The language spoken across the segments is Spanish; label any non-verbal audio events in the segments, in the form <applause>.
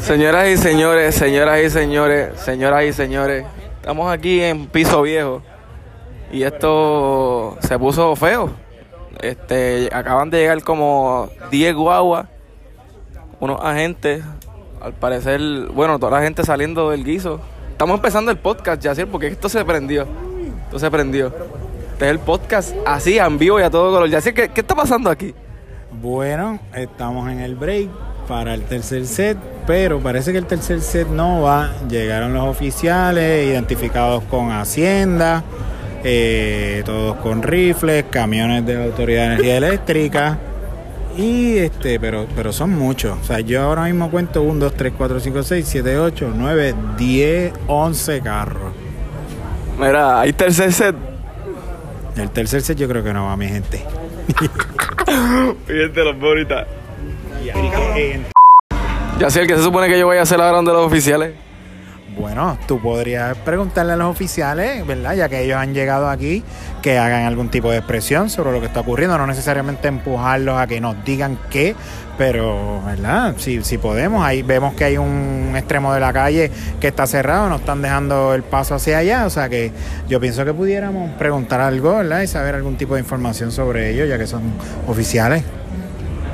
Señoras y señores, señoras y señores, señoras y señores, estamos aquí en Piso Viejo y esto se puso feo. Este, acaban de llegar como 10 guaguas, unos agentes, al parecer, bueno, toda la gente saliendo del guiso. Estamos empezando el podcast, ya porque esto se prendió. Esto se prendió. Este es el podcast así, en vivo y a todo color. Ya ¿qué, ¿qué está pasando aquí? Bueno, estamos en el break para el tercer set, pero parece que el tercer set no va. Llegaron los oficiales identificados con Hacienda, eh, todos con rifles, camiones de la Autoridad de Energía Eléctrica. Y este, pero, pero son muchos. O sea, yo ahora mismo cuento 1, 2, 3, 4, 5, 6, 7, 8, 9, 10, 11 carros. Mira, hay tercer set. El tercer set yo creo que no va, mi gente. <laughs> Fíjate los bonitas. Ya sé el que se supone que yo voy a hacer la de los oficiales. Bueno, tú podrías preguntarle a los oficiales, ¿verdad? Ya que ellos han llegado aquí, que hagan algún tipo de expresión sobre lo que está ocurriendo, no necesariamente empujarlos a que nos digan qué, pero, ¿verdad? Si, si podemos, ahí vemos que hay un extremo de la calle que está cerrado, no están dejando el paso hacia allá, o sea que yo pienso que pudiéramos preguntar algo, ¿verdad? Y saber algún tipo de información sobre ellos, ya que son oficiales.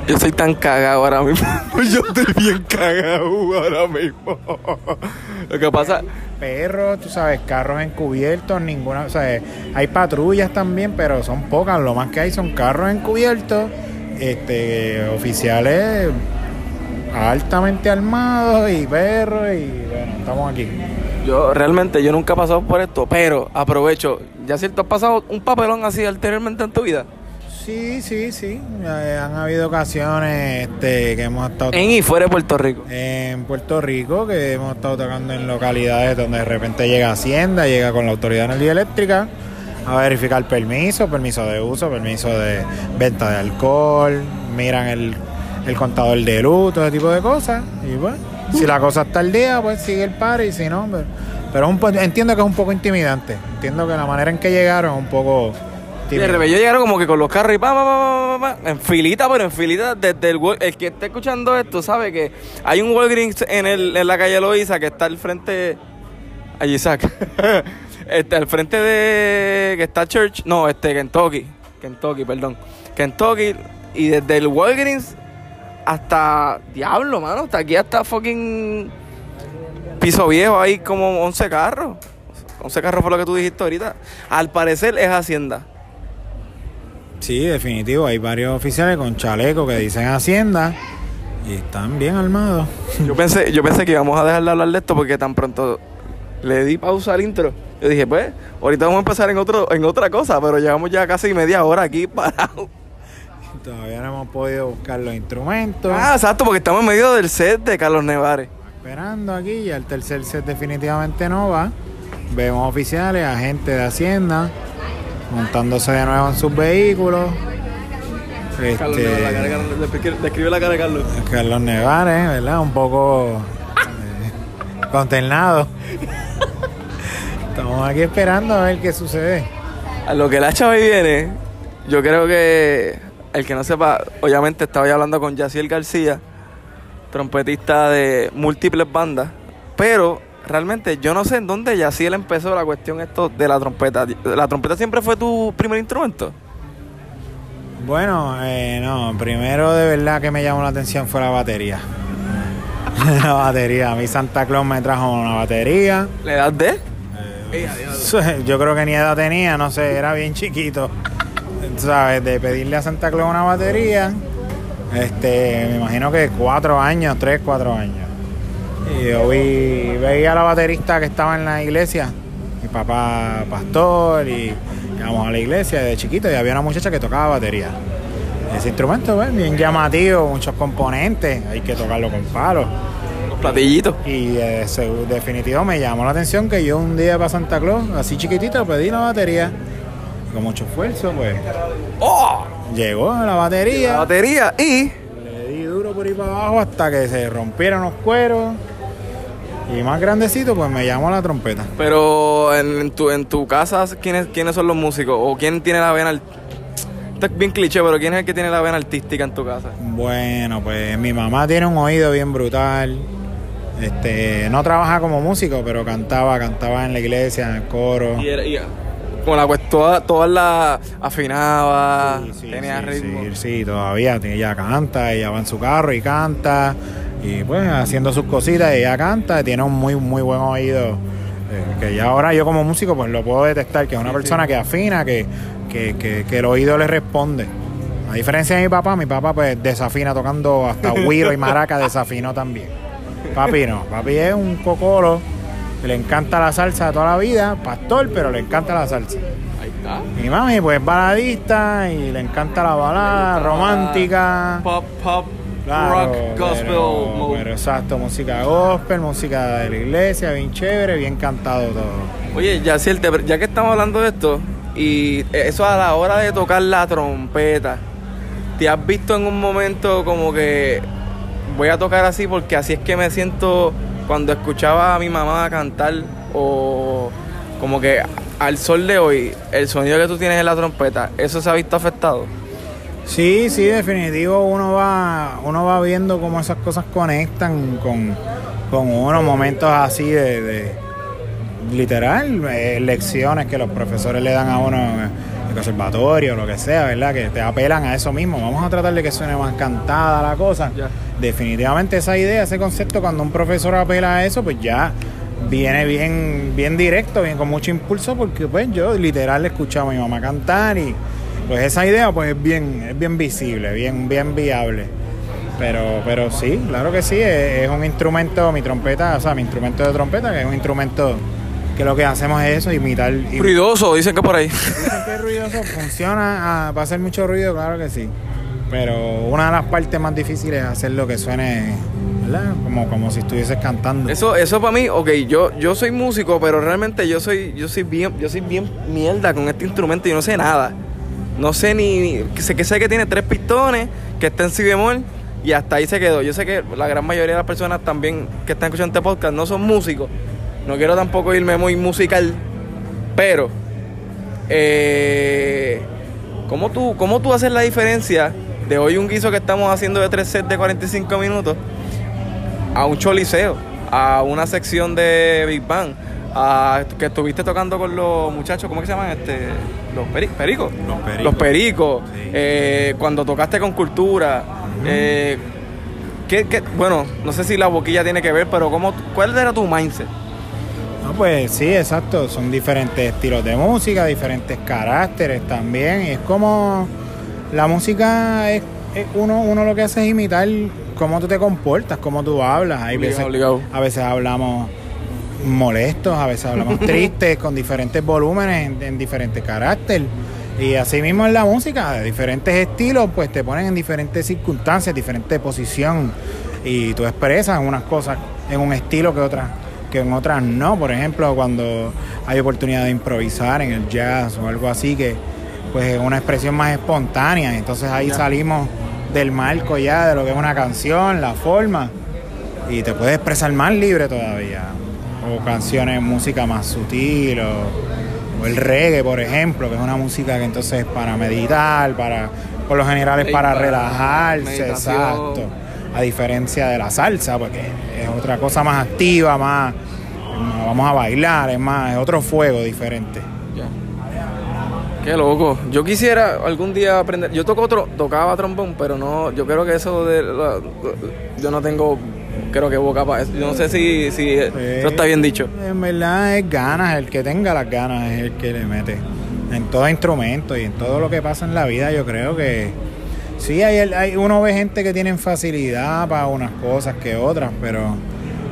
Yo soy tan cagado ahora mismo. <laughs> Yo estoy bien cagado ahora mismo. Lo que pasa. Perros, tú sabes, carros encubiertos, ninguna. O sea, hay patrullas también, pero son pocas. Lo más que hay son carros encubiertos, este, oficiales altamente armados y perros. Y bueno, estamos aquí. Yo realmente, yo nunca he pasado por esto, pero aprovecho. Ya cierto, has pasado un papelón así anteriormente en tu vida. Sí, sí, sí. han habido ocasiones este, que hemos estado... En y fuera de Puerto Rico. En Puerto Rico, que hemos estado tocando en localidades donde de repente llega Hacienda, llega con la Autoridad de Energía Eléctrica a verificar permiso, permiso de uso, permiso de venta de alcohol, miran el, el contador de luz, todo ese tipo de cosas. Y pues, si la cosa está al día, pues sigue el par y si no, pero, entiendo que es un poco intimidante. Entiendo que la manera en que llegaron es un poco de repente llegaron como que con los carros y pa, pa, pa, pa, en filita, pero en filita desde el el que esté escuchando esto sabe que hay un Walgreens en, el, en la calle Loiza que está al frente allí Isaac. <laughs> este al frente de que está Church, no, este Kentucky, Kentucky, perdón. Kentucky y desde el Walgreens hasta diablo, mano, hasta aquí hasta fucking piso viejo hay como 11 carros. 11 carros fue lo que tú dijiste ahorita. Al parecer es Hacienda. Sí, definitivo. Hay varios oficiales con chalecos que dicen Hacienda y están bien armados. Yo pensé, yo pensé que íbamos a dejar de hablar de esto porque tan pronto le di pausa al intro. Yo dije, pues, ahorita vamos a empezar en otro, en otra cosa, pero llevamos ya casi media hora aquí parados. Todavía no hemos podido buscar los instrumentos. Ah, exacto, porque estamos en medio del set de Carlos Nevares. Esperando aquí, y el tercer set definitivamente no va. Vemos oficiales, agentes de Hacienda, montándose de nuevo en sus vehículos. Carlos este, describe la cara de Carlos. Carlos Nevares, ¿verdad? Un poco eh, consternado. Estamos aquí esperando a ver qué sucede. A lo que la chava viene, yo creo que el que no sepa, obviamente estaba ya hablando con Yaciel García, trompetista de múltiples bandas, pero realmente yo no sé en dónde ya sí él empezó la cuestión esto de la trompeta. ¿La trompeta siempre fue tu primer instrumento? Bueno, eh, no, primero de verdad que me llamó la atención fue la batería. <laughs> la batería, a mí Santa Claus me trajo una batería. ¿La edad de? Eh, yo creo que ni edad tenía, no sé, era bien chiquito. ¿Sabes? De pedirle a Santa Claus una batería. Este, me imagino que cuatro años, tres, cuatro años. Y yo vi, veía a la baterista que estaba en la iglesia, mi papá pastor, y íbamos a la iglesia de chiquito y había una muchacha que tocaba batería. Ese instrumento, pues, bien llamativo, muchos componentes, hay que tocarlo con palos. Los platillitos. Y eh, definitivo me llamó la atención que yo un día para Santa Claus, así chiquitito, pedí la batería. Con mucho esfuerzo, pues. ¡Oh! Llegó la batería. La batería y. Le di duro por ahí para abajo hasta que se rompieron los cueros y más grandecito, pues me llamo la trompeta. Pero en tu, en tu casa, ¿quiénes, ¿quiénes son los músicos? ¿O quién tiene la vena Esto es bien cliché, pero ¿quién es el que tiene la vena artística en tu casa? Bueno, pues mi mamá tiene un oído bien brutal. Este, no trabaja como músico, pero cantaba, cantaba en la iglesia, en el coro. Y, era, y con la pues todas toda la afinaba, Sí, sí, tenía sí, ritmo. Sí, sí, todavía ella canta, ella va en su carro y canta. Y pues haciendo sus cositas, ella canta, tiene un muy, muy buen oído. eh, que ya ahora yo como músico pues lo puedo detectar, que es una Sí, persona sí. que afina, que, que, que, que el oído le responde. A diferencia de mi papá, mi papá pues desafina tocando hasta <laughs> güiro y maraca, desafinó también. Papi no, papi es un cocolo, le encanta la salsa de toda la vida, pastor, pero le encanta la salsa. Ahí está. Mi mami, pues baladista y le encanta la balada romántica. Pop, pop, Claro, rock, gospel. pero, mode. pero exacto, música gospel, música de la iglesia, bien chévere, bien cantado todo. Oye, ya, ya que estamos hablando de esto, y eso a la hora de tocar la trompeta, ¿te has visto en un momento como que voy a tocar así porque así es que me siento cuando escuchaba a mi mamá cantar o como que al sol de hoy, el sonido que tú tienes en la trompeta, ¿eso se ha visto afectado? Sí, sí, definitivo, uno va, uno va viendo cómo esas cosas conectan con, con uno, momentos así de, de literal, eh, lecciones que los profesores le dan a uno en el conservatorio, lo que sea, ¿verdad? Que te apelan a eso mismo. Vamos a tratar de que suene más cantada la cosa. Definitivamente esa idea, ese concepto, cuando un profesor apela a eso, pues ya viene bien, bien directo, bien con mucho impulso, porque pues yo literal le escuchaba a mi mamá cantar y pues esa idea pues es bien, es bien visible, bien, bien viable. Pero, pero sí, claro que sí, es, es un instrumento, mi trompeta, o sea, mi instrumento de trompeta, que es un instrumento que lo que hacemos es eso, imitar. im- Ruidoso, dicen que por ahí. Dicen que es ruidoso, funciona, ah, va a hacer mucho ruido, claro que sí. Pero una de las partes más difíciles es hacer lo que suene, ¿verdad? Como, como si estuvieses cantando. Eso, eso para mí, ok, yo, yo soy músico, pero realmente yo soy, yo soy bien, yo soy bien mierda con este instrumento y no sé nada. No sé ni, sé que sé que tiene tres pistones, que está en si bemol y hasta ahí se quedó. Yo sé que la gran mayoría de las personas también que están escuchando este podcast no son músicos. No quiero tampoco irme muy musical, pero eh, ¿cómo tú, cómo tú haces la diferencia de hoy un guiso que estamos haciendo de tres sets de 45 minutos a un choliseo, a una sección de Big Bang, a que estuviste tocando con los muchachos, ¿cómo que se llaman? Este, los peri- pericos. Los pericos. Los pericos. Sí. Eh, cuando tocaste con cultura. eh, ¿qué- qué- bueno, no sé si la boquilla tiene que ver, pero ¿cómo, ¿cuál era tu mindset? No, pues sí, exacto. Son diferentes estilos de música, diferentes caracteres también. Y es como la música es, es uno, uno lo que hace es imitar cómo tú te comportas, cómo tú hablas. Hay Obligado, veces, obligado. a veces hablamos molestos, a veces hablamos <laughs> tristes, con diferentes volúmenes, en, en diferentes caracteres. Y así mismo en la música, de diferentes estilos, pues te ponen en diferentes circunstancias, diferentes posición y tú expresas unas cosas en un estilo que otras que en otras no. Por ejemplo, cuando hay oportunidad de improvisar en el jazz o algo así, que pues es una expresión más espontánea. Entonces ahí salimos del marco ya de lo que es una canción, la forma, y te puedes expresar más libre todavía. O canciones, música más sutil, o, o el reggae, por ejemplo, que es una música que entonces es para meditar, para, por lo general es para para relajarse, exacto. A diferencia de la salsa, porque es otra cosa más activa, más vamos a bailar, es más, es otro fuego diferente. Qué loco. Yo quisiera algún día aprender. Yo toco otro, tocaba trombón, pero no. Yo creo que eso de. la- yo no tengo. Creo que boca para eso. Yo no sé si, si eso está bien dicho. En verdad es ganas, el que tenga las ganas es el que le mete. En todo instrumento y en todo lo que pasa en la vida, yo creo que sí, hay, hay uno ve gente que tienen facilidad para unas cosas que otras, pero,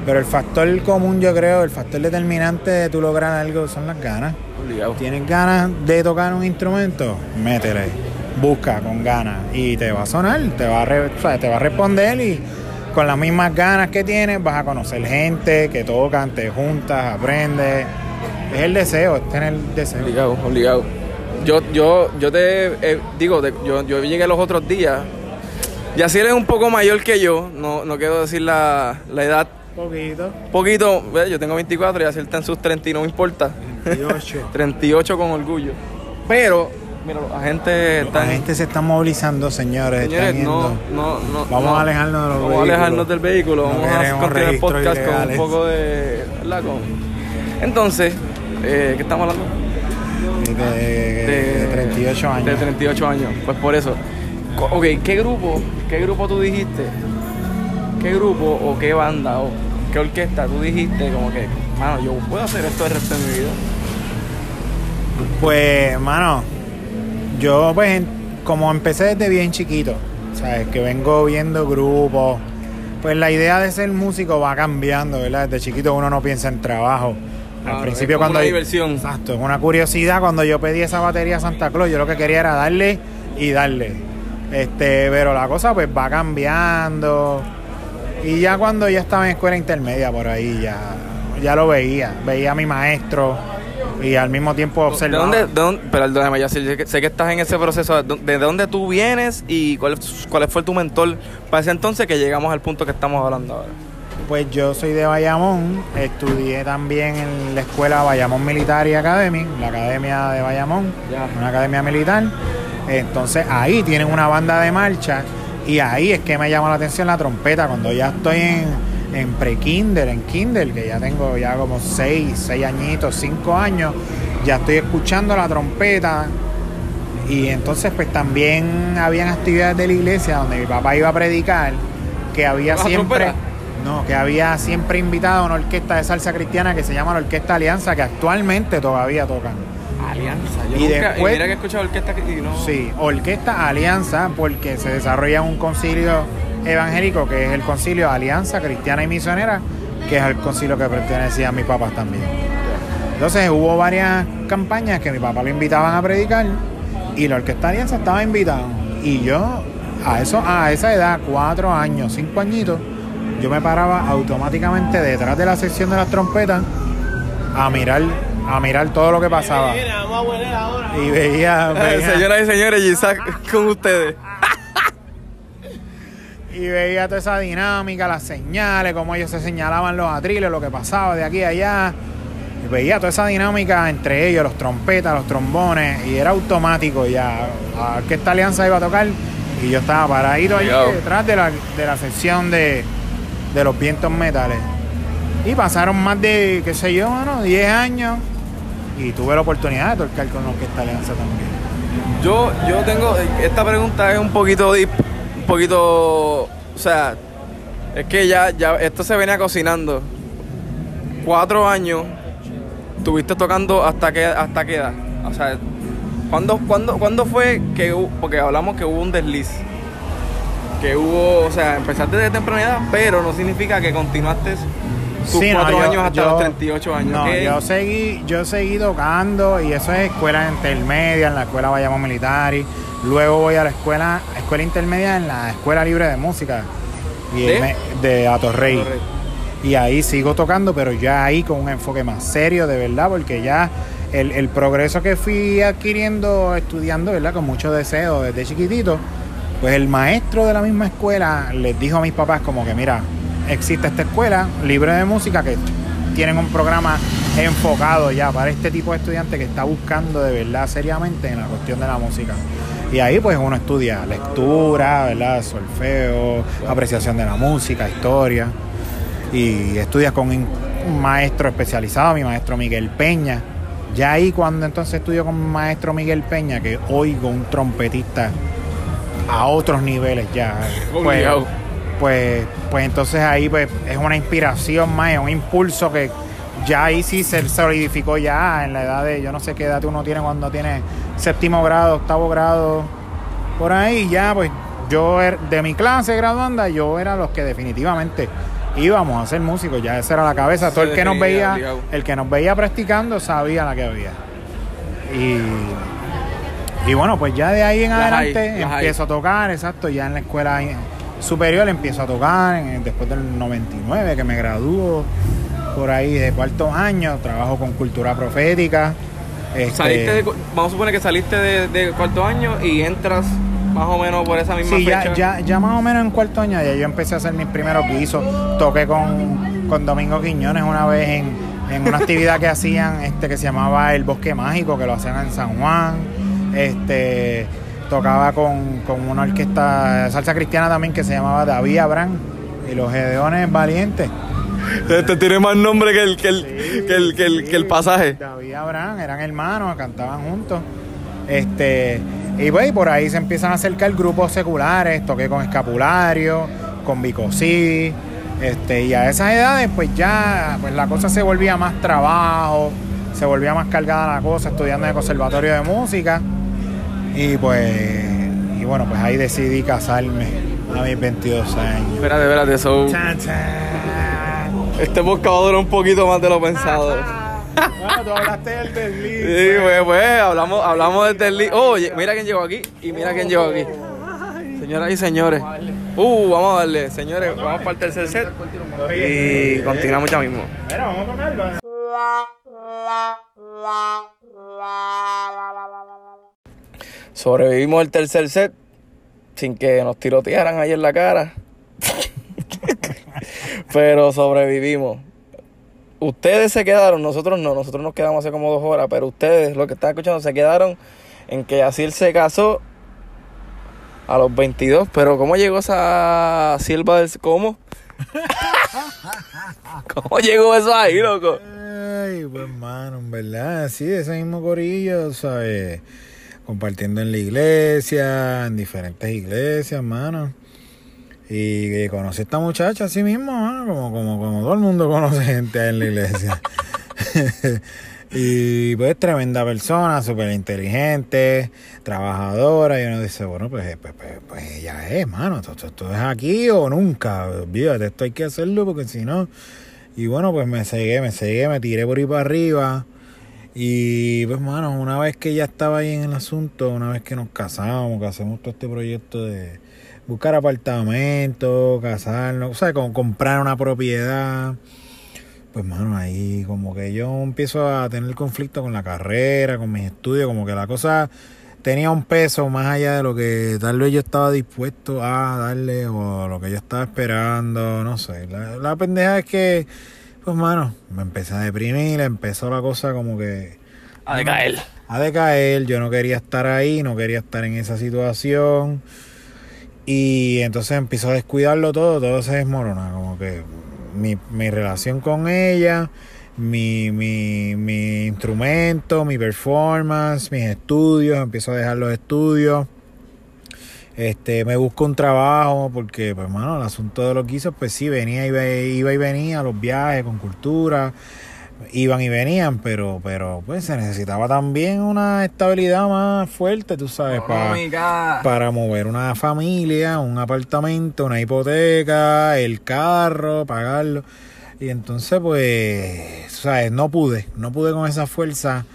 pero el factor común, yo creo, el factor determinante de tú lograr algo son las ganas. Obligado. ¿Tienes ganas de tocar un instrumento? Métele, busca con ganas y te va a sonar, te va a, re- te va a responder y con las mismas ganas que tienes vas a conocer gente que tocan, te juntas, aprendes. Es el deseo, es tener el deseo. Obligado, obligado. Yo, yo, yo te eh, digo, te- yo, yo llegué los otros días. Ya si eres un poco mayor que yo, no, no quiero decir la, la edad. poquito. Poquito, ve, yo tengo 24 y Yaciel está en sus 30 y no me importa. 28. 38 <laughs> con orgullo. Pero Mira, la gente La gente se está movilizando, señores. Señores, están no, no, no. Vamos no. a alejarnos de los Vamos a alejarnos del vehículo. Vamos a continuar el podcast con un poco de. ¿Verdad? Con... Entonces, eh, ¿qué estamos hablando? De, de 38 años. De 38 años. Pues por eso. Ok, ¿qué grupo, qué grupo tú dijiste? ¿Qué grupo o qué banda o qué orquesta tú dijiste como que, mano, yo puedo hacer esto el resto de mi vida? Pues, mano, yo pues como empecé desde bien chiquito, ¿sabes? Que vengo viendo grupos, pues la idea de ser músico va cambiando, ¿verdad? Desde chiquito uno no piensa en trabajo. Claro, Al principio es como cuando... una diversión. Exacto, es una curiosidad. Cuando yo pedí esa batería a Santa Claus, yo lo que quería era darle y darle. Este, pero la cosa pues va cambiando. Y ya cuando ya estaba en escuela intermedia por ahí, ya, ya lo veía. Veía a mi maestro y al mismo tiempo ¿De dónde, de dónde, perdóname, ya sé, que- sé que estás en ese proceso, ¿de de dónde tú vienes y cuál, cuál fue tu mentor para ese entonces que llegamos al punto que estamos hablando ahora? Pues yo soy de Bayamón, estudié también en la escuela Bayamón Military Academy, la academia de Bayamón, Ya. una academia militar. Entonces ahí tienen una banda de marcha y ahí es que me llama la atención la trompeta cuando ya estoy en, en pre-kinder, en kinder, que ya tengo ya como seis, seis añitos, cinco años, ya estoy escuchando la trompeta y entonces pues también habían actividades de la iglesia donde mi papá iba a predicar que había ¿Bajo siempre no que había siempre invitado a una orquesta de salsa cristiana que se llama la Orquesta Alianza que actualmente todavía tocan Alianza. Yo Y nunca, después- y mira que he escuchado orquesta que- y no. sí Orquesta Alianza porque se desarrolla un concilio evangélico que es el concilio Alianza Cristiana y Misionera que es el concilio que pertenecía a mis papás también entonces hubo varias campañas que mi papá lo invitaban a predicar y la Orquesta Alianza estaba invitada. Y yo, a eso, a esa edad, cuatro años, cinco añitos, yo me paraba automáticamente detrás de la sección de las trompetas a mirar, a mirar todo lo que pasaba. Y veía, veía- <laughs> Señoras y señores, Isaac con ustedes. Y veía toda esa dinámica, las señales, cómo ellos se señalaban los atriles, lo que pasaba de aquí a allá. Y veía toda esa dinámica entre ellos, los trompetas, los trombones, y era automático ya. A que esta alianza iba a tocar, y yo estaba paradito ahí detrás de la, de la sección de, de los vientos metales. Y pasaron más de, qué sé yo, mano, 10 años, y tuve la oportunidad de tocar con Orquesta Alianza también. Yo, yo tengo. Esta pregunta es un poquito deep, poquito. O sea, es que ya, ya esto se venía cocinando. Cuatro años. Estuviste tocando hasta qué, hasta qué edad. O sea, ¿cuándo, cuándo, cuándo fue que hubo, porque hablamos que hubo un desliz? Que hubo, o sea, empezaste desde temprana edad, pero no significa que continuaste tus Sí, no, cuatro yo- años hasta yo- los 38 años. No, yo seguí, yo seguí tocando y eso es escuela intermedia, en la escuela Bayamón Militar. y Luego voy a la escuela, escuela intermedia en la escuela libre de música y ¿De? me- de Atorrey. Y ahí sigo tocando, pero ya ahí con un enfoque más serio, de verdad, porque ya el, el progreso que fui adquiriendo, estudiando, ¿verdad? Con mucho deseo desde chiquitito, pues el maestro de la misma escuela les dijo a mis papás como que, mira, existe esta escuela libre de música que tienen un programa enfocado ya para este tipo de estudiante que está buscando de verdad seriamente en la cuestión de la música. Y ahí pues uno estudia lectura, ¿verdad? solfeo, apreciación de la música, historia y estudias con un maestro especializado, mi maestro Miguel Peña. Ya ahí cuando entonces estudio con mi maestro Miguel Peña, que oigo un trompetista a otros niveles ya. Pues. Pues, pues entonces ahí pues es una inspiración más, es un impulso que ya ahí sí se solidificó ya en la edad de, yo no sé qué edad uno tiene cuando tiene séptimo grado, octavo grado, por ahí ya pues yo er- de mi clase graduanda yo era los que definitivamente íbamos a ser músicos, ya esa era la cabeza, todo el que nos veía, el que nos veía practicando sabía la que había. Y, y bueno, pues ya de ahí en Las adelante hay. empiezo a tocar, exacto, ya en la escuela superior empiezo a tocar, en- después del 99 que me graduó, por ahí de cuarto año, trabajo con cultura profética. este, Saliste de vamos a suponer que saliste de, de cuarto año y entras más o menos por esa misma Sí, fecha. ya, ya, ya más o menos en cuarto año ya yo empecé a hacer mis primeros guisos. Toqué con, con Domingo Quiñones una vez en, en una actividad que hacían este que se llamaba El Bosque Mágico, que lo hacían en San Juan. Este tocaba con, con una orquesta de salsa cristiana también que se llamaba David Abraham y los Gedeones Valientes. Este tiene más nombre que el, que el, que el, que el, que el pasaje. David y Abraham eran hermanos, cantaban juntos. Este, y pues por ahí se empiezan a acercar grupos seculares, toqué con Escapulario, con Bicosí, este, y a esas edades pues ya pues la cosa se volvía más trabajo, se volvía más cargada la cosa, estudiando en el conservatorio de música. Y pues, y bueno, pues ahí decidí casarme a mis 22 años. Espérate, espérate, eso. Este podcast va a durar un poquito más de lo pensado. Bueno, tú hablaste del desliz. Sí, pues, pues, hablamos, hablamos del desliz. Oye, mira quién llegó aquí y mira quién llegó aquí. Señoras y señores. Uh, vamos a darle, señores, vamos para el tercer set. Y continuamos ya mismo. Mira, vamos a tocarlo. Sobrevivimos el tercer set sin que nos tirotearan ahí en la cara. <laughs> pero sobrevivimos. Ustedes se quedaron, nosotros no, nosotros nos quedamos hace como dos horas, pero ustedes, los que están escuchando, se quedaron en que Yacir se casó a los 22, pero ¿cómo llegó esa sierva del... ¿Cómo? <laughs> ¿Cómo llegó eso ahí, loco? Ay, pues hermano, en verdad, sí, ese mismo corillo, ¿sabes? Compartiendo en la iglesia, en diferentes iglesias, hermano. Y que conocí a esta muchacha así mismo, mano, como, como, como todo el mundo <laughs> conoce gente en la iglesia. <laughs> y pues tremenda persona, súper inteligente, trabajadora. Y uno dice, bueno, pues, pues, pues, pues ella es, mano, esto, esto- es aquí o nunca. Olvídate, esto hay que hacerlo porque si no... Y bueno, pues me cegué, me cegué, me tiré por ahí para arriba. Y pues, mano, una vez que ya estaba ahí en el asunto, una vez que nos casamos, que hacemos todo este proyecto de buscar apartamento, casarnos, o sea, como comprar una propiedad, pues, mano, ahí como que yo empiezo a tener conflicto con la carrera, con mis estudios, como que la cosa tenía un peso más allá de lo que tal vez yo estaba dispuesto a darle o lo que yo estaba esperando, no sé. La, la pendeja es que, pues, mano, me empecé a deprimir, empezó la cosa como que A decaer. a decaer, yo no quería estar ahí, no quería estar en esa situación. Y entonces empezó a descuidarlo todo, todo se desmorona, como que mi, mi relación con ella, mi, mi, mi instrumento, mi performance, mis estudios, empiezo a dejar los estudios. Este, me busco un trabajo porque, pues, mano, el asunto de los guisos, pues sí, venía, iba, iba y venía, los viajes con cultura, iban y venían, pero, pero, pues, se necesitaba también una estabilidad más fuerte, tú sabes, para para mover una familia, un apartamento, una hipoteca, el carro, pagarlo. Y entonces, pues, ¿sabes? No pude, no pude con esa fuerza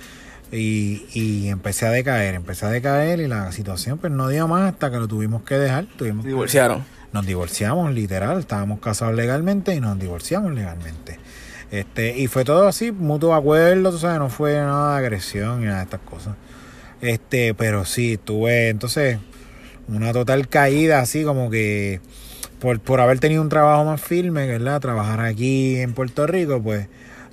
y, y empecé a decaer, empecé a decaer y la situación pues no dio más hasta que lo tuvimos que dejar. Tuvimos que- Divorciaron. nos divorciamos, literal, estábamos casados legalmente y nos divorciamos legalmente. Este, y fue todo así, mutuo acuerdo, tú sabes, no fue nada de agresión ni nada de estas cosas. Este, pero sí, tuve entonces una total caída así como que por, por haber tenido un trabajo más firme, ¿verdad? Trabajar aquí en Puerto Rico, pues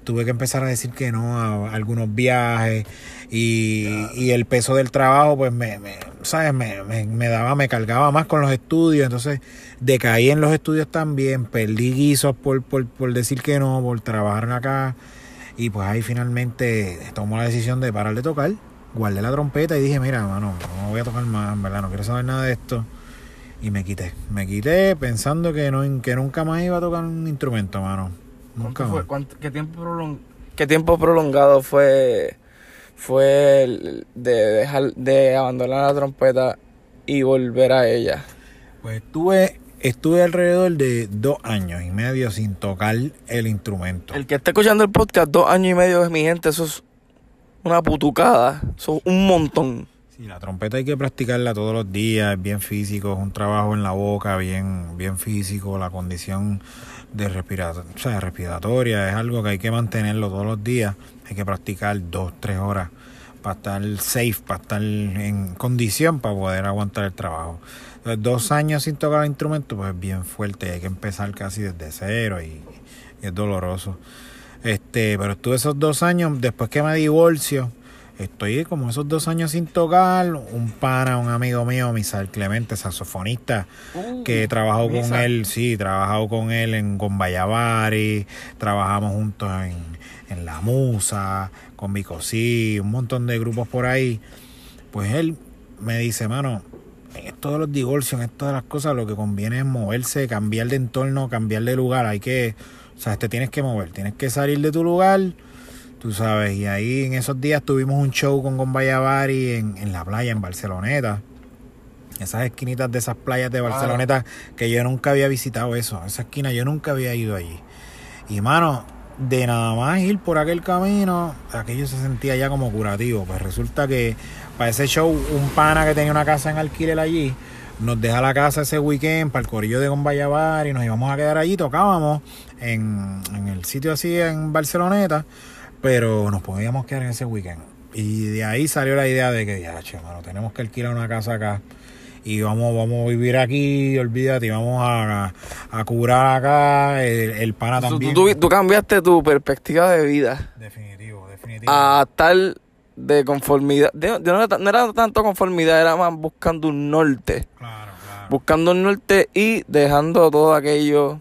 tuve que empezar a decir que no a algunos viajes y, y el peso del trabajo pues me, sabes me, me, me daba me cargaba más con los estudios. Entonces decaí en los estudios también perdí guisos por, por, por decir que no por trabajar acá. Y pues ahí finalmente tomó la decisión de parar de tocar guardé la trompeta y dije mira mano no voy a tocar más en verdad no quiero saber nada de esto y me quité me quité pensando que no que nunca más iba a tocar un instrumento mano nunca ¿Cuánto fue? más ¿Cuánto- qué, tiempo prolong- ¿Qué tiempo prolongado fue, fue el de dejar de abandonar la trompeta y volver a ella? Pues estuve, estuve alrededor de dos años y medio sin tocar el instrumento. El que esté escuchando el podcast dos años y medio es mi gente, eso es una putucada, eso es un montón. Sí, la trompeta hay que practicarla todos los días, es bien físico, es un trabajo en la boca, bien, bien físico, la condición de respirato- o sea, respiratoria es algo que hay que mantenerlo todos los días, hay que practicar dos, tres horas para estar safe, para estar en condición para poder aguantar el trabajo. Dos años sin tocar el instrumento, pues es bien fuerte, hay que empezar casi desde cero y, y es doloroso. Este, pero estuve esos dos años, después que me divorcio, estoy como esos dos años sin tocar. Un pana, un amigo mío, Misael Clemente, saxofonista, Uh, que he trabajado con él, sí, he trabajado con él en Gombayavari, trabajamos juntos en, en La Musa, con Bicosí, un montón de grupos por ahí. Pues él me dice, mano, en esto de los divorcios, en esto de las cosas, lo que conviene es moverse, cambiar de entorno, cambiar de lugar. Hay que, o sea, te tienes que mover, tienes que salir de tu lugar, tú sabes. Y ahí en esos días tuvimos un show con Gombayavari en, en la playa, en Barceloneta. Esas esquinitas de esas playas de Barceloneta que yo nunca había visitado eso. Esa esquina yo nunca había ido allí. Y mano, de nada más ir por aquel camino, aquello se sentía ya como curativo. Pues resulta que para ese show, un pana que tenía una casa en alquiler allí, nos deja la casa ese weekend para el corillo de Gombayabar y nos íbamos a quedar allí, tocábamos en, en el sitio así en Barceloneta, pero nos podíamos quedar en ese weekend. Y de ahí salió la idea de que, ya, che, mano, tenemos que alquilar una casa acá y vamos, vamos a vivir aquí, olvídate, y vamos a, a curar acá, el, el pana Tú, también. tú- tú cambiaste tu perspectiva de vida Definitivo, definitivo. a tal de conformidad. De- de no, era, no era tanto conformidad, era más buscando un norte. claro, claro. Buscando un norte y dejando todo aquello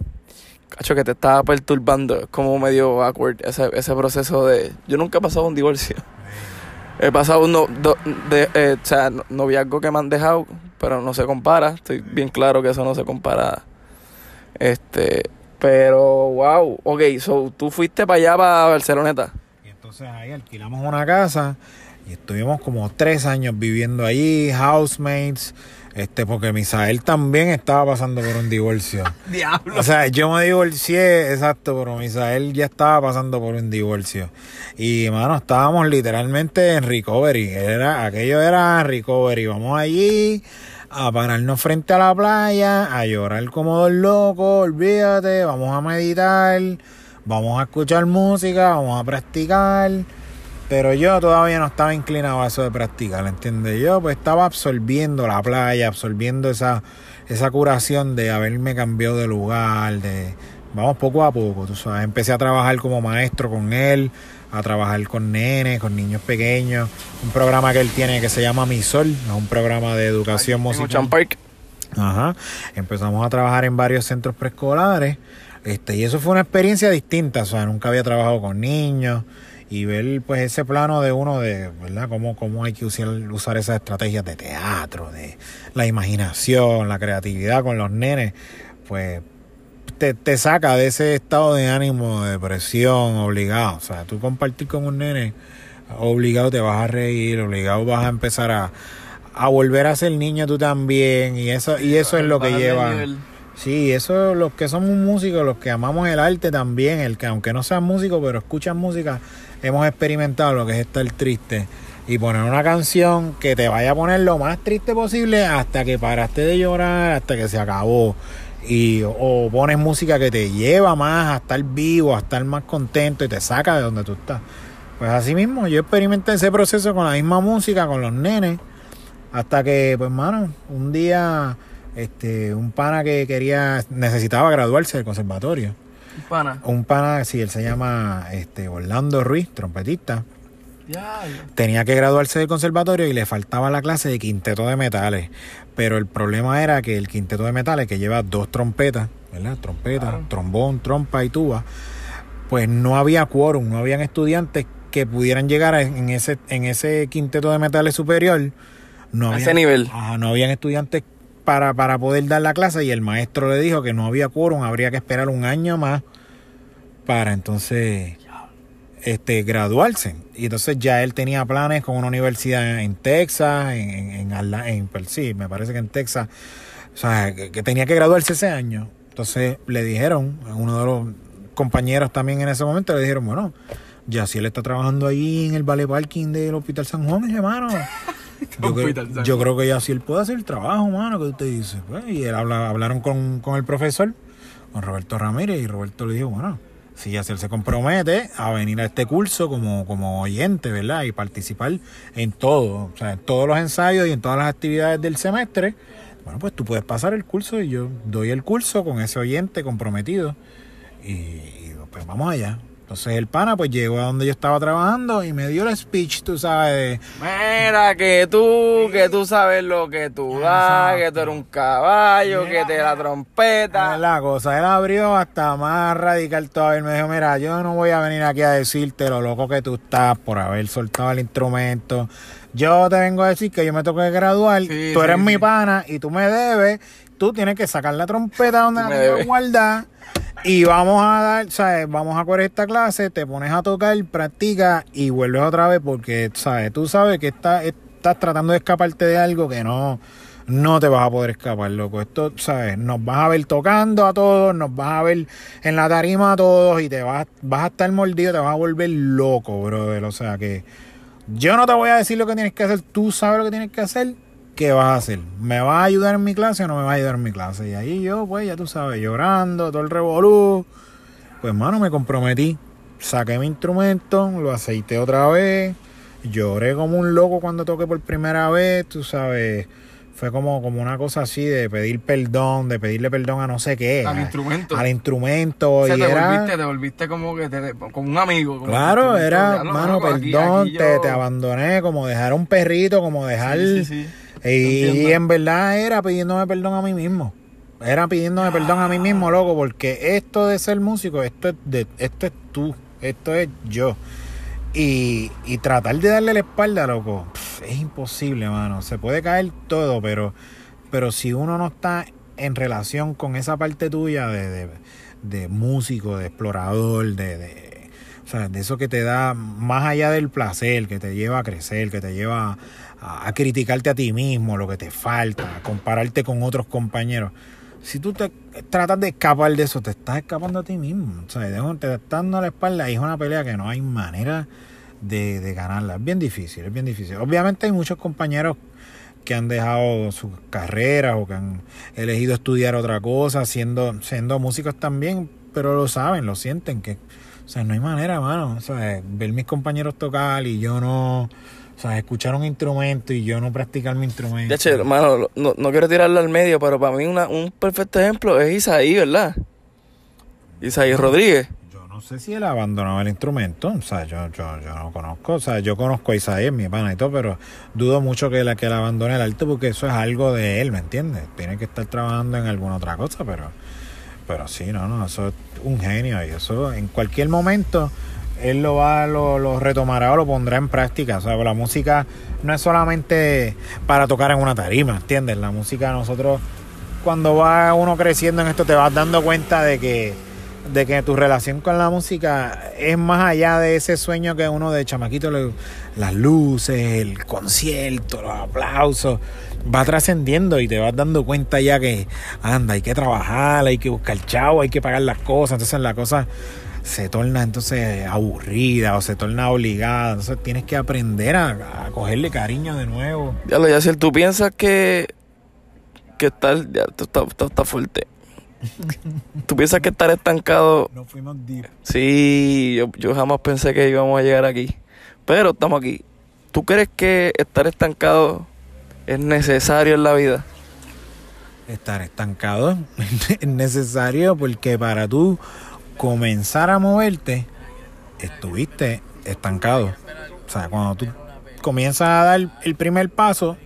cacho, que te estaba perturbando. Es como medio awkward ese, ese proceso de... Yo nunca he pasado un divorcio. He pasado un no- do- de, eh, o sea, no- noviazgo que me han dejado, pero no se compara. Estoy bien claro que eso no se compara. Este, pero wow, ok, so tú fuiste para allá para Barceloneta. Y entonces ahí alquilamos una casa y estuvimos como tres años viviendo allí, housemates, este, porque Misael también estaba pasando por un divorcio. <laughs> Diablo. O sea, yo me divorcié, exacto, pero Misael ya estaba pasando por un divorcio. Y, mano, estábamos literalmente en recovery. Era, aquello era recovery. Vamos allí a pararnos frente a la playa, a llorar como dos locos, olvídate, vamos a meditar, vamos a escuchar música, vamos a practicar. Pero yo todavía no estaba inclinado a eso de practicar, ¿entiendes? Yo pues estaba absorbiendo la playa, absorbiendo esa, esa curación de haberme cambiado de lugar, de vamos poco a poco, tú sabes. Empecé a trabajar como maestro con él, a trabajar con nenes, con niños pequeños. Un programa que él tiene que se llama Mi Sol, es un programa de educación musical. Park. Ajá. Empezamos a trabajar en varios centros preescolares. Este, y eso fue una experiencia distinta. O sea, nunca había trabajado con niños. Y ver pues ese plano de uno de, ¿verdad? Cómo, cómo hay que usar, usar esas estrategias de teatro, de la imaginación, la creatividad con los nenes. Pues te, te saca de ese estado de ánimo, de depresión, obligado. O sea, tú compartir con un nene, obligado te vas a reír, obligado vas a empezar a, a volver a ser niño tú también. Y eso, y eso es lo que lleva. Sí, eso los que somos músicos, los que amamos el arte también, el que aunque no sean músicos, pero escuchan música, hemos experimentado lo que es estar triste y poner una canción que te vaya a poner lo más triste posible hasta que paraste de llorar, hasta que se acabó. Y, o pones música que te lleva más a estar vivo, a estar más contento y te saca de donde tú estás. Pues así mismo, yo experimenté ese proceso con la misma música, con los nenes, hasta que, pues, mano, un día, este, un pana que quería, necesitaba graduarse del conservatorio. Pana. Un pana, sí, él se llama este, Orlando Ruiz, trompetista. Tenía que graduarse del conservatorio y le faltaba la clase de quinteto de metales. Pero el problema era que el quinteto de metales, que lleva dos trompetas, ¿verdad? Trompeta, Claro. trombón, trompa y tuba, pues no había quórum, no habían estudiantes que pudieran llegar en ese, en ese quinteto de metales superior. No A habían- ese nivel. Ajá, no habían estudiantes para, para poder dar la clase y el maestro le dijo que no había quórum, habría que esperar un año más para entonces este graduarse. Y entonces ya él tenía planes con una universidad en Texas, en, en, en, en- pues sí, me parece que en Texas, o sea, que, tenía que graduarse ese año. Entonces le dijeron, uno de los compañeros también en ese momento le dijeron, bueno, ya si él está trabajando ahí en el Vale Parking del Hospital San Juan, hermano. <laughs> Yo, creo, yo que ya si él puede hacer el trabajo, mano, que usted dice. Pues, y él habla, hablaron con, con el profesor, con Roberto Ramírez, y Roberto le dijo, bueno, si ya él se compromete a venir a este curso como, como oyente, ¿verdad? Y participar en todo, o sea, en todos los ensayos y en todas las actividades del semestre, bueno, pues tú puedes pasar el curso y yo doy el curso con ese oyente comprometido. Y, y, pues vamos allá. Entonces el pana pues llegó a donde yo estaba trabajando y me dio el speech, tú sabes. Mira, que tú, que tú sabes lo que tú das, que tú eres un caballo, que te la trompeta. La cosa, él abrió hasta más radical todavía. Él me dijo, mira, yo no voy a venir aquí a decirte lo loco que tú estás por haber soltado el instrumento. Yo te vengo a decir que yo me tengo que graduar, tú eres mi pana y tú me debes. Tú tienes que sacar la trompeta donde la guardar y vamos a dar, ¿sabes? Vamos a correr esta clase, te pones a tocar, practica y vuelves otra vez porque, ¿sabes? Tú sabes que estás, estás tratando de escaparte de algo que no, no te vas a poder escapar, loco. Esto, ¿sabes? Nos vas a ver tocando a todos, nos vas a ver en la tarima a todos y te vas, vas a estar mordido, te vas a volver loco, brother. O sea que yo no te voy a decir lo que tienes que hacer, tú sabes lo que tienes que hacer ¿qué vas a hacer? ¿Me vas a ayudar en mi clase o no me vas a ayudar en mi clase? Y ahí yo, pues, ya tú sabes, llorando, todo el revolú. Pues, mano, me comprometí. Saqué mi instrumento, lo aceité otra vez. Lloré como un loco cuando toqué por primera vez, tú sabes. Fue como, como una cosa así de pedir perdón, de pedirle perdón a no sé qué. Al instrumento. Al instrumento. O y te, era... volviste, te volviste como que te, como un amigo. claro, era, mano, perdón, te, te, abandoné, como dejar un perrito, como dejar... Sí, sí, y, en verdad era pidiéndome perdón a mí mismo. Era pidiéndome perdón a mí mismo, loco, porque esto de ser músico, esto es, de, esto es tú, esto es yo. Y, y tratar de darle la espalda, loco, es imposible, mano. Se puede caer todo, pero, pero si uno no está en relación con esa parte tuya de, de, de músico, de explorador, de, de, o sea, de eso que te da más allá del placer, que te lleva a crecer, que te lleva a, criticarte a ti mismo, lo que te falta, a compararte con otros compañeros. Si tú te tratas de escapar de eso, te estás escapando a ti mismo. O sea, te estás dando la espalda es una pelea que no hay manera de, de ganarla. Es bien difícil, es bien difícil. Obviamente hay muchos compañeros que han dejado sus carreras o que han elegido estudiar otra cosa, siendo, siendo músicos también, pero lo saben, lo sienten, que, o sea, no hay manera, mano, o sea, ver mis compañeros tocar y yo no, o sea, escuchar un instrumento y yo no practicar mi instrumento. De hecho, hermano, no, no, quiero tirarlo al medio, pero para mí una, un perfecto ejemplo es Isaí, ¿verdad? Isaí Rodríguez. Yo no sé si él abandonó el instrumento, o sea, yo, yo, yo no conozco, o sea, yo conozco a Isaí, mi pana y todo, pero dudo mucho que, la, que él abandone el arte porque eso es algo de él, ¿me entiendes? Tiene que estar trabajando en alguna otra cosa, pero, pero sí, no, no, eso es un genio y eso en cualquier momento él lo va, lo, lo, retomará o lo pondrá en práctica. O sea, la música no es solamente para tocar en una tarima, ¿entiendes? La música nosotros, cuando va uno creciendo en esto, te vas dando cuenta de que, de que tu relación con la música es más allá de ese sueño que uno de chamaquito, las luces, el concierto, los aplausos, va trascendiendo y te vas dando cuenta ya que, anda, hay que trabajar, hay que buscar chavo, hay que pagar las cosas. Entonces la cosa se torna entonces aburrida o se torna obligada. Entonces tienes que aprender a, cogerle cariño de nuevo. Ya lo, ya si tú piensas que, que estar, ya, está, está, fuerte. ¿Tú piensas que estar estancado? No fuimos deep. Sí, yo, yo jamás pensé que íbamos a llegar aquí. Pero estamos aquí. ¿Tú crees que estar estancado es necesario en la vida? Estar estancado <laughs> es necesario porque para tú comenzar a moverte, estuviste estancado. O sea, cuando tú comienzas a dar el primer paso,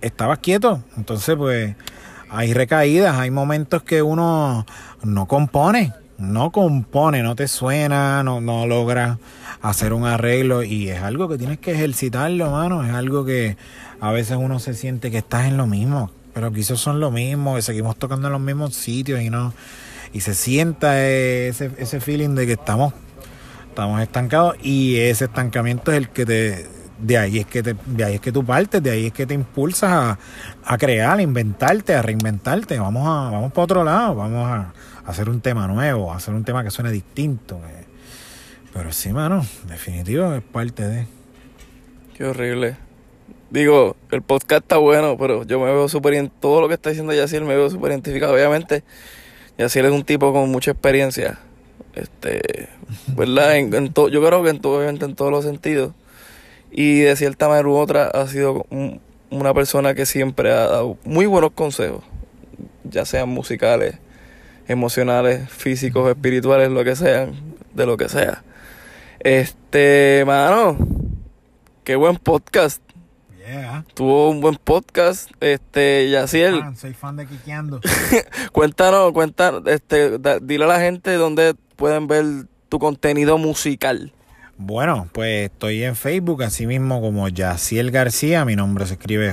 estabas quieto. Entonces, pues, hay recaídas, hay momentos que uno no compone, no compone, no te suena, no, no logra hacer un arreglo y es algo que tienes que ejercitarlo, mano. Es algo que a veces uno se siente que estás en lo mismo, pero quizás son lo mismo, que seguimos tocando en los mismos sitios y no y se sienta ese, ese feeling de que estamos, estamos estancados y ese estancamiento es el que te de ahí es que te, de ahí es que tú partes, de ahí es que te impulsas a, a crear, a inventarte, a reinventarte. Vamos a, vamos para otro lado, vamos a, hacer un tema nuevo, a hacer un tema que suene distinto. Pero sí, mano, definitivo es parte de. Qué horrible. Digo, el podcast está bueno, pero yo me veo súper todo lo que está diciendo Yaciel me veo súper identificado. Obviamente, y así él es un tipo con mucha experiencia. Este, <laughs> ¿verdad? En, yo creo que en, todo, en todos los sentidos. Y de cierta manera u otra ha sido una persona que siempre ha dado muy buenos consejos, ya sean musicales, emocionales, físicos, espirituales, lo que sean. de lo que sea. Este, mano, qué buen podcast. Yeah. Tuvo un buen podcast. Este, Yaciel, soy fan de Quiqueando. <laughs> cuéntanos, cuéntanos, este, da- dile a la gente dónde pueden ver tu contenido musical. Bueno, pues estoy en Facebook, así mismo como Yaciel García. Mi nombre se escribe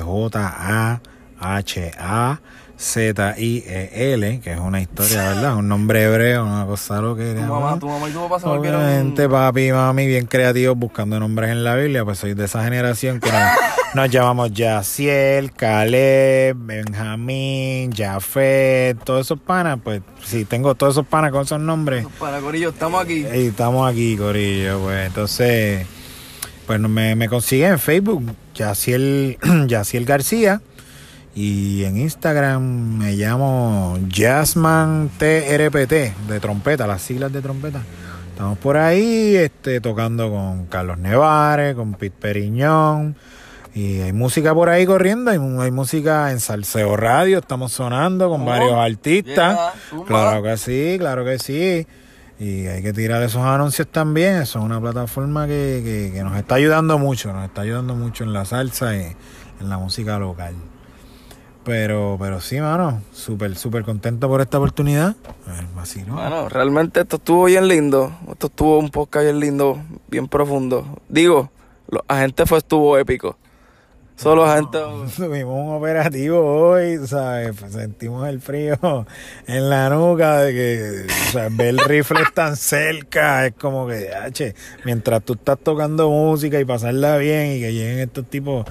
J-A-H-A-Z-I-E-L, que es una historia, ¿verdad? Un nombre hebreo, una cosa lo que Tu mamá, tu mamá y tu papá se. Obviamente, papi y mami, bien creativos buscando nombres en la Biblia, pues soy de esa generación que nos, <laughs> nos llamamos Yaciel, Caleb, Benjamín, Jafet, todos esos panas, pues sí, tengo todos esos panas con esos nombres. Para Corillo, estamos aquí. Y estamos aquí, Corillo, pues entonces, pues me, me consiguen en Facebook, Yaciel, <clears throat> Yaciel García, y en Instagram me llamo Jazzman TRPT, de trompeta, las siglas de trompeta. Estamos por ahí, este, tocando con Carlos Nevares, con Pete Periñón, y hay música por ahí corriendo, hay, música en Salseo Radio, estamos sonando con Oh, varios artistas. yeah. Claro que sí, claro que sí. Y hay que tirar esos anuncios también. Eso es una plataforma que, que, que nos está ayudando mucho, nos está ayudando mucho en la salsa y en la música local. Pero, pero sí, mano, súper, súper contento por esta oportunidad. A ver, vacilo. Bueno, realmente esto estuvo bien lindo. Esto estuvo un podcast bien lindo, bien profundo. Digo, los agentes fue estuvo épico. Solo agentes. <laughs> Tuvimos un operativo hoy, ¿sabes? Pues sentimos el frío <laughs> en la nuca de que, o sea, ver el rifle tan cerca, es como que, H, mientras tú estás tocando música y pasarla bien y que lleguen estos tipos.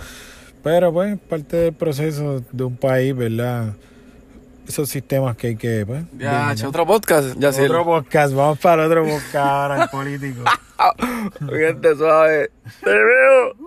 Pero pues, parte del proceso de un país, ¿verdad? Esos sistemas que hay que, pues. Ya, che, otro podcast. Ya sí. Otro podcast, vamos para otro podcast ahora, el político. <laughs> Gente suave. Te veo.